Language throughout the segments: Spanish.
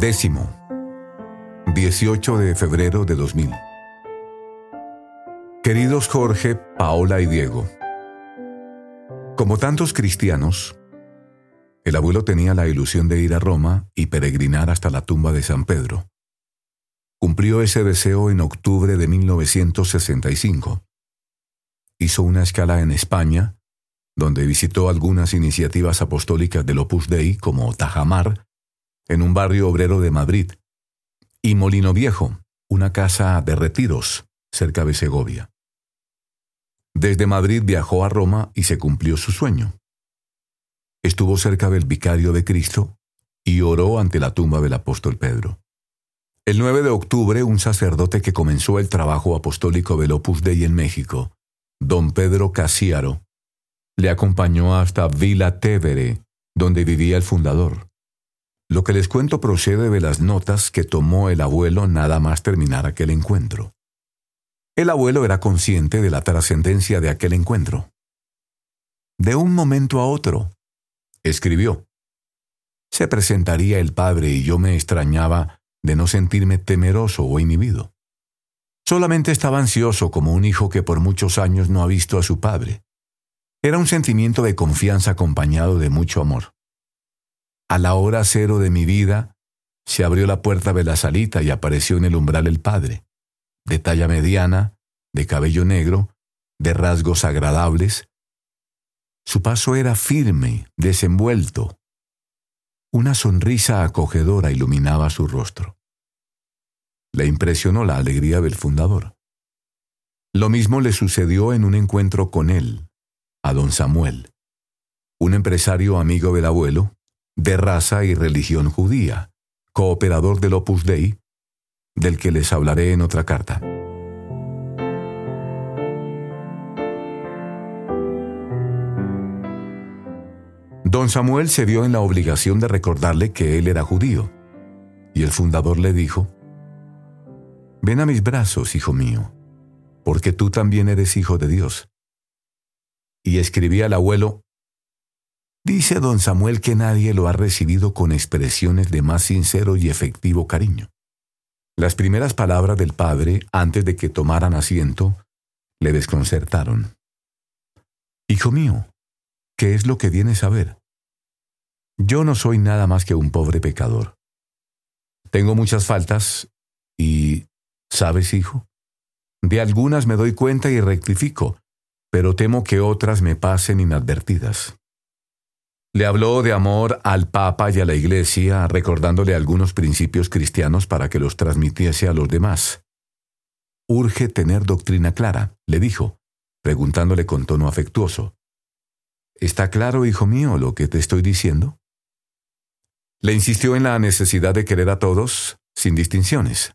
Décimo, 18 de febrero de 2000. Queridos Jorge, Paola y Diego, como tantos cristianos, el abuelo tenía la ilusión de ir a Roma y peregrinar hasta la tumba de San Pedro. Cumplió ese deseo en octubre de 1965. Hizo una escala en España, donde visitó algunas iniciativas apostólicas del Opus Dei como Tajamar, en un barrio obrero de Madrid, y Molino Viejo, una casa de retiros cerca de Segovia. Desde Madrid viajó a Roma y se cumplió su sueño. Estuvo cerca del vicario de Cristo y oró ante la tumba del apóstol Pedro. El 9 de octubre, un sacerdote que comenzó el trabajo apostólico del Opus Dei en México, don Pedro Casiaro, le acompañó hasta Villa Tevere, donde vivía el fundador. Lo que les cuento procede de las notas que tomó el abuelo nada más terminar aquel encuentro. El abuelo era consciente de la trascendencia de aquel encuentro. De un momento a otro, escribió, se presentaría el padre y yo me extrañaba de no sentirme temeroso o inhibido. Solamente estaba ansioso como un hijo que por muchos años no ha visto a su padre. Era un sentimiento de confianza acompañado de mucho amor. A la hora cero de mi vida, se abrió la puerta de la salita y apareció en el umbral el padre de talla mediana, de cabello negro, de rasgos agradables. Su paso era firme, desenvuelto. Una sonrisa acogedora iluminaba su rostro. Le impresionó la alegría del fundador. Lo mismo le sucedió en un encuentro con él, a don Samuel, un empresario amigo del abuelo, de raza y religión judía, cooperador del Opus Dei, del que les hablaré en otra carta. Don Samuel se vio en la obligación de recordarle que él era judío, y el fundador le dijo, Ven a mis brazos, hijo mío, porque tú también eres hijo de Dios. Y escribía al abuelo, Dice don Samuel que nadie lo ha recibido con expresiones de más sincero y efectivo cariño. Las primeras palabras del padre, antes de que tomaran asiento, le desconcertaron. Hijo mío, ¿qué es lo que vienes a ver? Yo no soy nada más que un pobre pecador. Tengo muchas faltas y, ¿sabes, hijo? De algunas me doy cuenta y rectifico, pero temo que otras me pasen inadvertidas. Le habló de amor al Papa y a la Iglesia, recordándole algunos principios cristianos para que los transmitiese a los demás. Urge tener doctrina clara, le dijo, preguntándole con tono afectuoso. ¿Está claro, hijo mío, lo que te estoy diciendo? Le insistió en la necesidad de querer a todos, sin distinciones.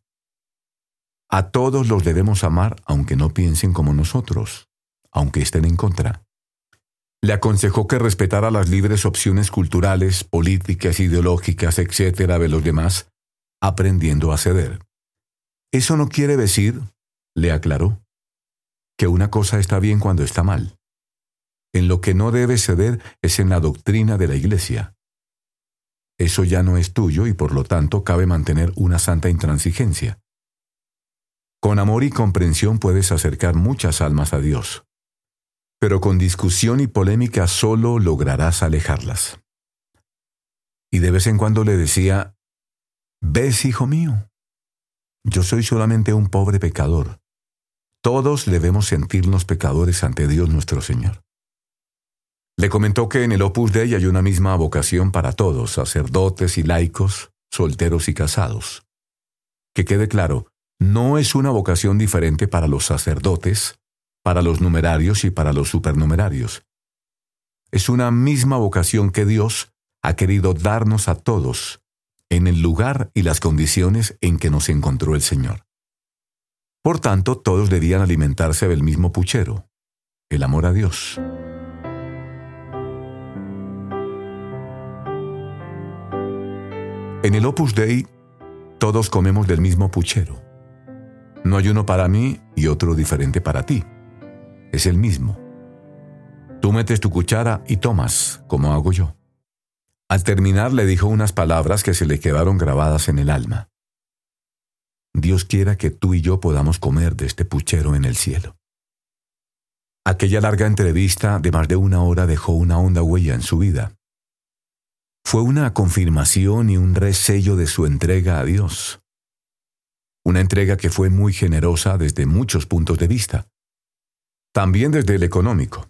A todos los debemos amar aunque no piensen como nosotros, aunque estén en contra le aconsejó que respetara las libres opciones culturales, políticas, ideológicas, etcétera, de los demás, aprendiendo a ceder. Eso no quiere decir, le aclaró, que una cosa está bien cuando está mal. En lo que no debe ceder es en la doctrina de la Iglesia. Eso ya no es tuyo y por lo tanto cabe mantener una santa intransigencia. Con amor y comprensión puedes acercar muchas almas a Dios pero con discusión y polémica solo lograrás alejarlas. Y de vez en cuando le decía, ¿ves, hijo mío? Yo soy solamente un pobre pecador. Todos debemos sentirnos pecadores ante Dios nuestro Señor. Le comentó que en el Opus Dei hay una misma vocación para todos, sacerdotes y laicos, solteros y casados. Que quede claro, no es una vocación diferente para los sacerdotes, para los numerarios y para los supernumerarios. Es una misma vocación que Dios ha querido darnos a todos en el lugar y las condiciones en que nos encontró el Señor. Por tanto, todos debían alimentarse del mismo puchero, el amor a Dios. En el Opus Dei, todos comemos del mismo puchero. No hay uno para mí y otro diferente para ti es el mismo. Tú metes tu cuchara y tomas, como hago yo. Al terminar le dijo unas palabras que se le quedaron grabadas en el alma. Dios quiera que tú y yo podamos comer de este puchero en el cielo. Aquella larga entrevista de más de una hora dejó una honda huella en su vida. Fue una confirmación y un resello de su entrega a Dios. Una entrega que fue muy generosa desde muchos puntos de vista. También desde el económico.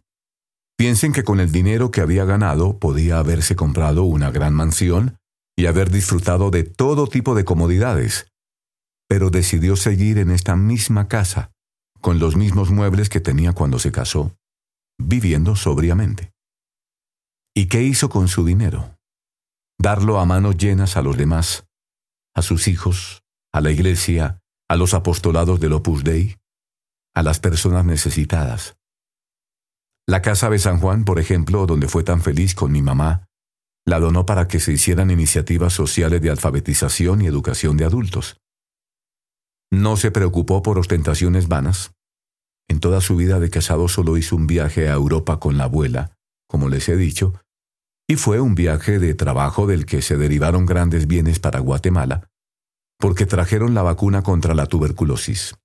Piensen que con el dinero que había ganado podía haberse comprado una gran mansión y haber disfrutado de todo tipo de comodidades, pero decidió seguir en esta misma casa, con los mismos muebles que tenía cuando se casó, viviendo sobriamente. ¿Y qué hizo con su dinero? Darlo a manos llenas a los demás, a sus hijos, a la iglesia, a los apostolados del Opus Dei, a las personas necesitadas. La casa de San Juan, por ejemplo, donde fue tan feliz con mi mamá, la donó para que se hicieran iniciativas sociales de alfabetización y educación de adultos. No se preocupó por ostentaciones vanas. En toda su vida de casado solo hizo un viaje a Europa con la abuela, como les he dicho, y fue un viaje de trabajo del que se derivaron grandes bienes para Guatemala, porque trajeron la vacuna contra la tuberculosis.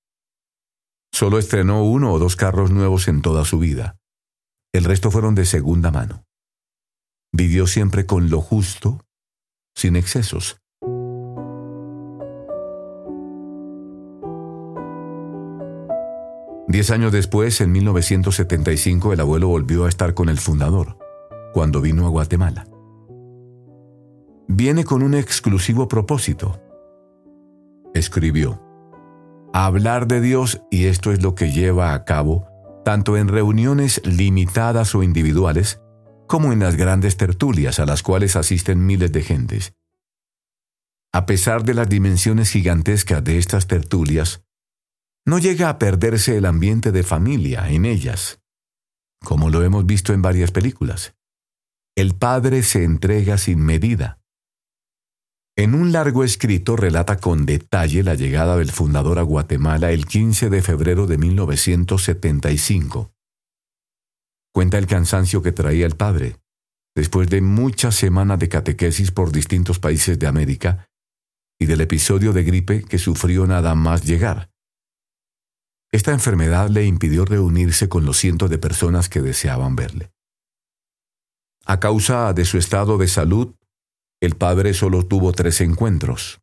Solo estrenó uno o dos carros nuevos en toda su vida. El resto fueron de segunda mano. Vivió siempre con lo justo, sin excesos, Diez años después, en 1975, el abuelo volvió a estar con el fundador, cuando vino a Guatemala. Viene con un exclusivo propósito. Escribió, hablar de Dios y esto es lo que lleva a cabo tanto en reuniones limitadas o individuales, como en las grandes tertulias a las cuales asisten miles de gentes. A pesar de las dimensiones gigantescas de estas tertulias, no llega a perderse el ambiente de familia en ellas, como lo hemos visto en varias películas. El padre se entrega sin medida. En un largo escrito relata con detalle la llegada del fundador a Guatemala el 15 de febrero de 1975. Cuenta el cansancio que traía el padre, después de muchas semanas de catequesis por distintos países de América, y del episodio de gripe que sufrió nada más llegar. Esta enfermedad le impidió reunirse con los cientos de personas que deseaban verle. A causa de su estado de salud, el padre solo tuvo tres encuentros.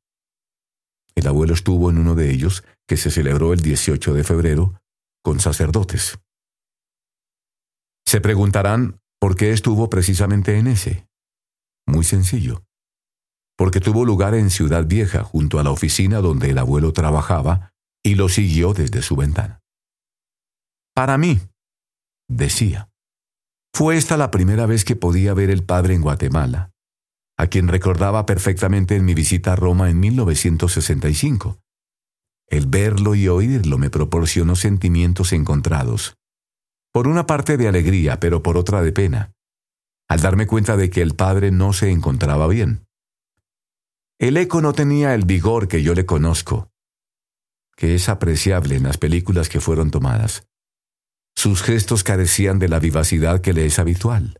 El abuelo estuvo en uno de ellos, que se celebró el 18 de febrero, con sacerdotes. Se preguntarán por qué estuvo precisamente en ese. Muy sencillo. Porque tuvo lugar en Ciudad Vieja, junto a la oficina donde el abuelo trabajaba, y lo siguió desde su ventana. Para mí, decía, fue esta la primera vez que podía ver el padre en Guatemala, a quien recordaba perfectamente en mi visita a Roma en 1965. El verlo y oírlo me proporcionó sentimientos encontrados. Por una parte de alegría, pero por otra de pena, al darme cuenta de que el padre no se encontraba bien. El eco no tenía el vigor que yo le conozco, que es apreciable en las películas que fueron tomadas. Sus gestos carecían de la vivacidad que le es habitual.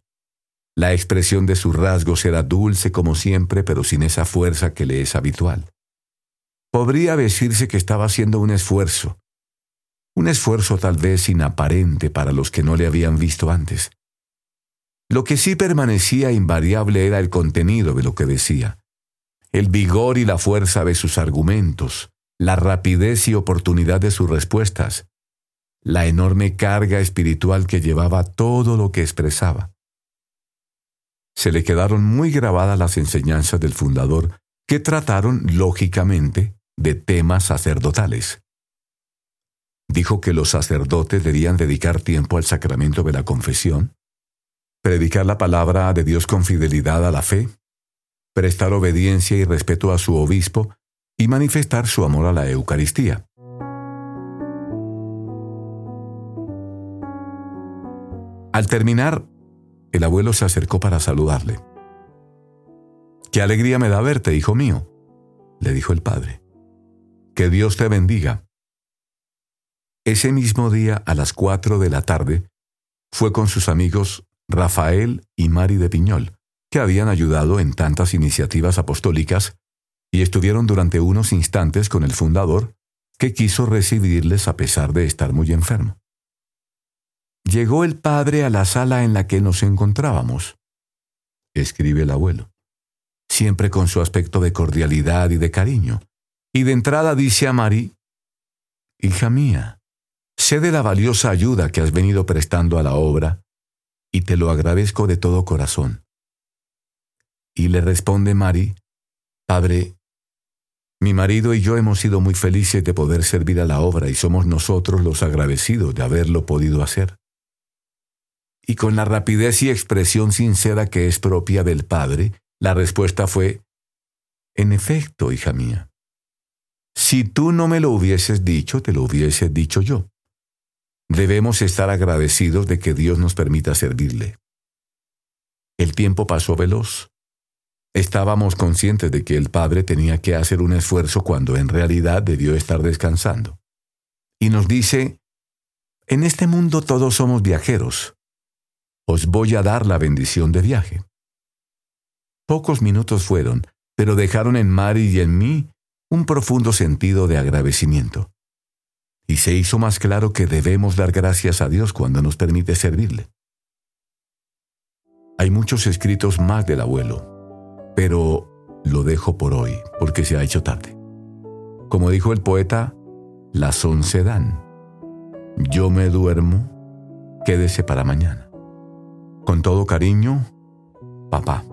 La expresión de sus rasgos era dulce como siempre, pero sin esa fuerza que le es habitual. Podría decirse que estaba haciendo un esfuerzo, un esfuerzo tal vez inaparente para los que no le habían visto antes. Lo que sí permanecía invariable era el contenido de lo que decía, el vigor y la fuerza de sus argumentos, la rapidez y oportunidad de sus respuestas, la enorme carga espiritual que llevaba todo lo que expresaba. Se le quedaron muy grabadas las enseñanzas del fundador que trataron, lógicamente, de temas sacerdotales. Dijo que los sacerdotes debían dedicar tiempo al sacramento de la confesión, predicar la palabra de Dios con fidelidad a la fe, prestar obediencia y respeto a su obispo y manifestar su amor a la Eucaristía. Al terminar, el abuelo se acercó para saludarle. Qué alegría me da verte, hijo mío, le dijo el padre. Que Dios te bendiga. Ese mismo día, a las cuatro de la tarde, fue con sus amigos Rafael y Mari de Piñol, que habían ayudado en tantas iniciativas apostólicas y estuvieron durante unos instantes con el fundador, que quiso recibirles a pesar de estar muy enfermo. Llegó el padre a la sala en la que nos encontrábamos, escribe el abuelo, siempre con su aspecto de cordialidad y de cariño, y de entrada dice a Mari, Hija mía, sé de la valiosa ayuda que has venido prestando a la obra, y te lo agradezco de todo corazón. Y le responde Mari, Padre, mi marido y yo hemos sido muy felices de poder servir a la obra y somos nosotros los agradecidos de haberlo podido hacer. Y con la rapidez y expresión sincera que es propia del Padre, la respuesta fue, En efecto, hija mía, si tú no me lo hubieses dicho, te lo hubiese dicho yo. Debemos estar agradecidos de que Dios nos permita servirle. El tiempo pasó veloz. Estábamos conscientes de que el Padre tenía que hacer un esfuerzo cuando en realidad debió estar descansando. Y nos dice, en este mundo todos somos viajeros. Os voy a dar la bendición de viaje. Pocos minutos fueron, pero dejaron en Mari y en mí un profundo sentido de agradecimiento. Y se hizo más claro que debemos dar gracias a Dios cuando nos permite servirle. Hay muchos escritos más del abuelo, pero lo dejo por hoy porque se ha hecho tarde. Como dijo el poeta, las once dan. Yo me duermo, quédese para mañana. Con todo cariño, papá.